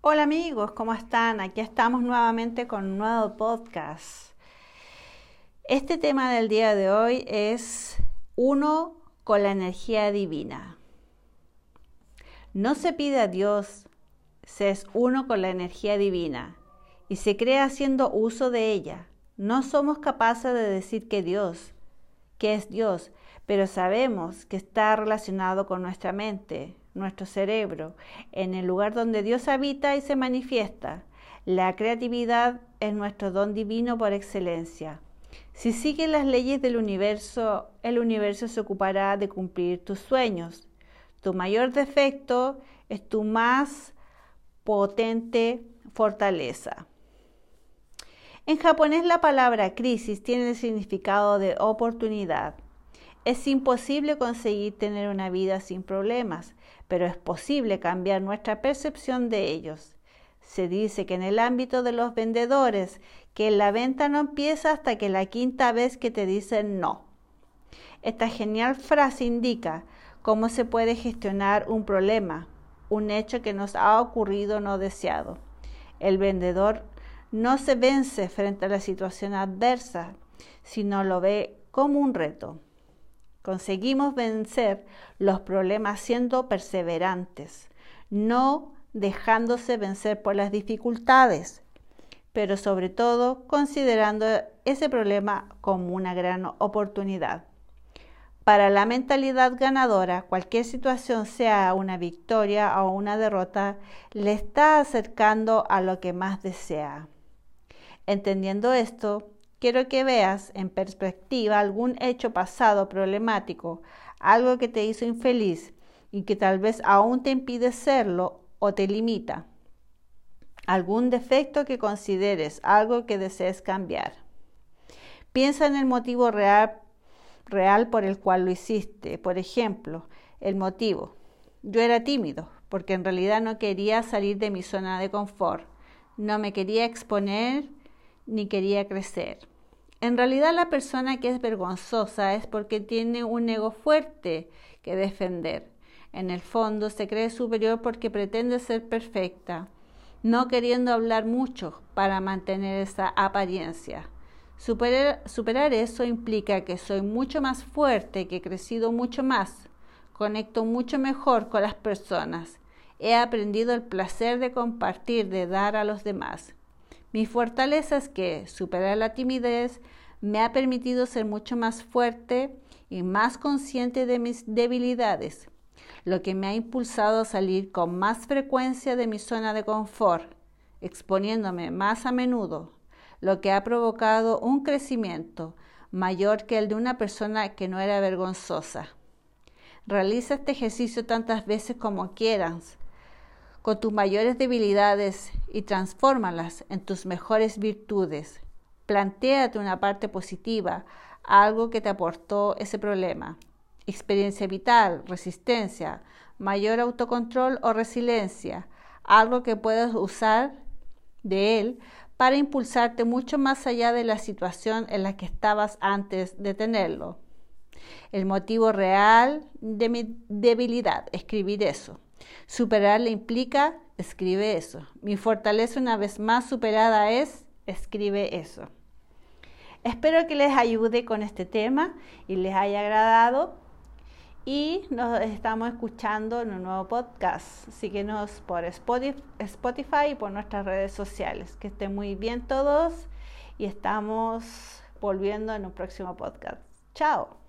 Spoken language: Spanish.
Hola amigos, ¿cómo están? Aquí estamos nuevamente con un nuevo podcast. Este tema del día de hoy es uno con la energía divina. No se pide a Dios, se es uno con la energía divina y se cree haciendo uso de ella. No somos capaces de decir que Dios, que es Dios, pero sabemos que está relacionado con nuestra mente, nuestro cerebro, en el lugar donde Dios habita y se manifiesta. La creatividad es nuestro don divino por excelencia. Si sigues las leyes del universo, el universo se ocupará de cumplir tus sueños. Tu mayor defecto es tu más potente fortaleza. En japonés la palabra crisis tiene el significado de oportunidad. Es imposible conseguir tener una vida sin problemas, pero es posible cambiar nuestra percepción de ellos. Se dice que en el ámbito de los vendedores, que la venta no empieza hasta que la quinta vez que te dicen no. Esta genial frase indica cómo se puede gestionar un problema, un hecho que nos ha ocurrido no deseado. El vendedor no se vence frente a la situación adversa, sino lo ve como un reto. Conseguimos vencer los problemas siendo perseverantes, no dejándose vencer por las dificultades, pero sobre todo considerando ese problema como una gran oportunidad. Para la mentalidad ganadora, cualquier situación, sea una victoria o una derrota, le está acercando a lo que más desea. Entendiendo esto, quiero que veas en perspectiva algún hecho pasado problemático, algo que te hizo infeliz y que tal vez aún te impide serlo o te limita. Algún defecto que consideres, algo que desees cambiar. Piensa en el motivo real, real por el cual lo hiciste. Por ejemplo, el motivo. Yo era tímido porque en realidad no quería salir de mi zona de confort. No me quería exponer ni quería crecer. En realidad la persona que es vergonzosa es porque tiene un ego fuerte que defender. En el fondo se cree superior porque pretende ser perfecta, no queriendo hablar mucho para mantener esa apariencia. Superar, eso implica que soy mucho más fuerte, que he crecido mucho más, conecto mucho mejor con las personas, he aprendido el placer de compartir, de dar a los demás. Mi fortaleza es que superar la timidez me ha permitido ser mucho más fuerte y más consciente de mis debilidades, lo que me ha impulsado a salir con más frecuencia de mi zona de confort, exponiéndome más a menudo, lo que ha provocado un crecimiento mayor que el de una persona que no era vergonzosa. Realiza este ejercicio tantas veces como quieras, con tus mayores debilidades y transfórmalas en tus mejores virtudes. Plantéate una parte positiva, algo que te aportó ese problema. Experiencia vital, resistencia, mayor autocontrol o resiliencia, algo que puedas usar de él para impulsarte mucho más allá de la situación en la que estabas antes de tenerlo. El motivo real de mi debilidad, escribir eso. Superarla implica, escribe eso. Mi fortaleza una vez más superada es, escribe eso. Espero que les ayude con este tema y les haya agradado. Y nos estamos escuchando en un nuevo podcast. Síguenos por Spotify y por nuestras redes sociales. Que estén muy bien todos y estamos volviendo en un próximo podcast. Chao.